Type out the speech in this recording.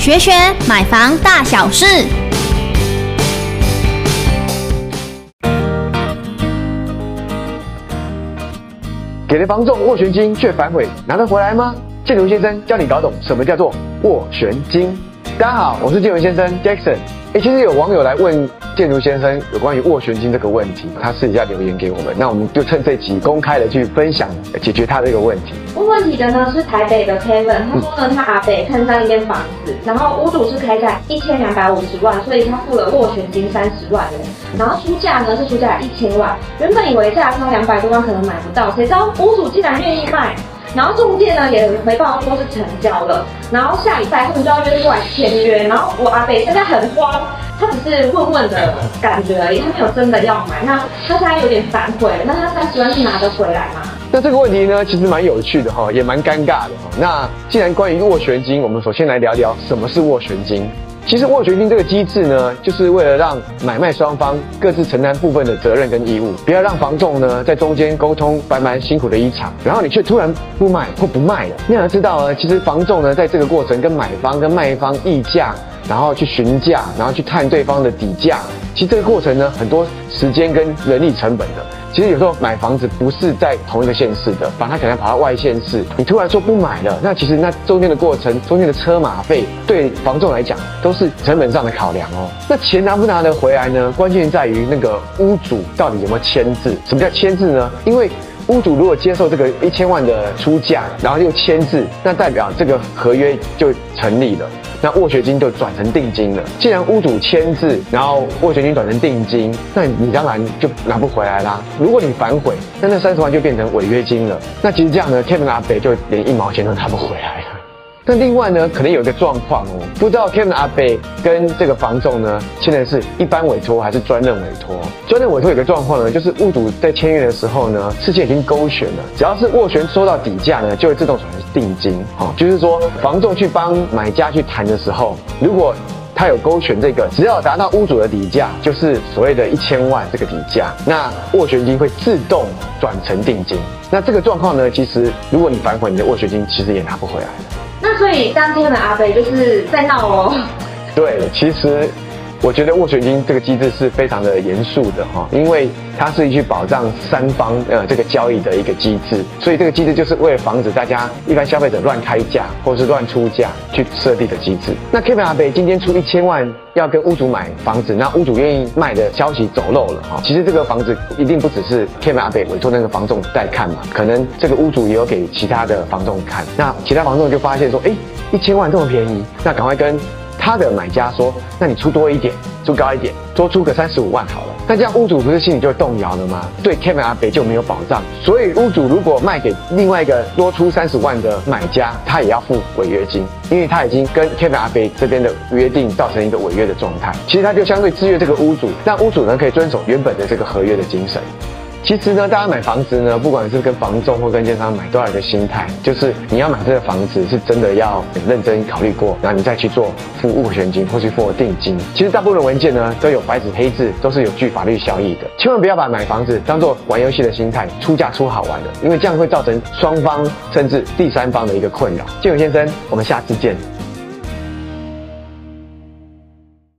学学买房大小事。给了房仲斡旋金却反悔，拿得回来吗？建筑先生教你搞懂什么叫做斡旋金。大家好，我是建筑先生 Jackson。哎，其实有网友来问。建筑先生有关于斡旋金这个问题，他私底下留言给我们，那我们就趁这集公开的去分享解决他这个问题。问问题的呢是台北的 Kevin，他说呢他阿北看上一间房子，然后屋主是开价一千两百五十万，所以他付了斡旋金三十万元，然后出价呢是出价一千万，原本以为价差两百多万可能买不到，谁知道屋主竟然愿意卖，然后中介呢也回报说是成交了，然后下礼拜他们就要约过来签约，然后我阿北现在很慌。他只是问问的感觉而已，他没有真的要买。那他现在有点反悔，那他三十万是拿得回来吗？那这个问题呢，其实蛮有趣的哈，也蛮尴尬的哈。那既然关于斡旋金，我们首先来聊聊什么是斡旋金。其实斡旋金这个机制呢，就是为了让买卖双方各自承担部分的责任跟义务，不要让房仲呢在中间沟通白蛮辛苦的一场，然后你却突然不买或不卖了。你要知道呢，其实房仲呢在这个过程跟买方跟卖方议价。然后去询价，然后去探对方的底价。其实这个过程呢，很多时间跟人力成本的。其实有时候买房子不是在同一个县市的，反正他可能跑到外县市，你突然说不买了，那其实那中间的过程，中间的车马费，对房仲来讲都是成本上的考量哦。那钱拿不拿得回来呢？关键在于那个屋主到底有没有签字。什么叫签字呢？因为屋主如果接受这个一千万的出价，然后又签字，那代表这个合约就成立了。那斡旋金就转成定金了。既然屋主签字，然后斡旋金转成定金，那你当然就拿不回来啦。如果你反悔，那那三十万就变成违约金了。那其实这样呢天门阿北就连一毛钱都拿不回来。那另外呢，可能有一个状况哦，不知道 Kevin 阿北跟这个房仲呢签的是一般委托还是专任委托？专任委托有个状况呢，就是屋主在签约的时候呢，事先已经勾选了，只要是斡旋收到底价呢，就会自动转成定金。哦，就是说房仲去帮买家去谈的时候，如果他有勾选这个，只要达到屋主的底价，就是所谓的一千万这个底价，那斡旋金会自动转成定金。那这个状况呢，其实如果你反悔，你的斡旋金其实也拿不回来了。那所以当天的阿飞就是在闹哦。对，其实我觉得斡旋金这个机制是非常的严肃的哈，因为它是一去保障三方呃这个交易的一个机制，所以这个机制就是为了防止大家一般消费者乱开价或是乱出价去设立的机制。那 Kevin 阿北今天出一千万要跟屋主买房子，那屋主愿意卖的消息走漏了哈，其实这个房子一定不只是 Kevin 阿北委托那个房仲在看嘛，可能这个屋主也有给其他的房仲看，那其他房仲就发现说，哎，一千万这么便宜，那赶快跟。他的买家说：“那你出多一点，出高一点，多出个三十五万好了。那这样屋主不是心里就动摇了吗？对，Kevin 阿北就没有保障。所以屋主如果卖给另外一个多出三十万的买家，他也要付违约金，因为他已经跟 Kevin 阿北这边的约定造成一个违约的状态。其实他就相对制约这个屋主，让屋主呢可以遵守原本的这个合约的精神。”其实呢，大家买房子呢，不管是跟房仲或跟建商买，都要有一个心态，就是你要买这个房子，是真的要很认真考虑过，然后你再去做付斡旋金或去付定金。其实大部分文件呢，都有白纸黑字，都是有具法律效益的。千万不要把买房子当做玩游戏的心态，出价出好玩的，因为这样会造成双方甚至第三方的一个困扰。建筑先生，我们下次见。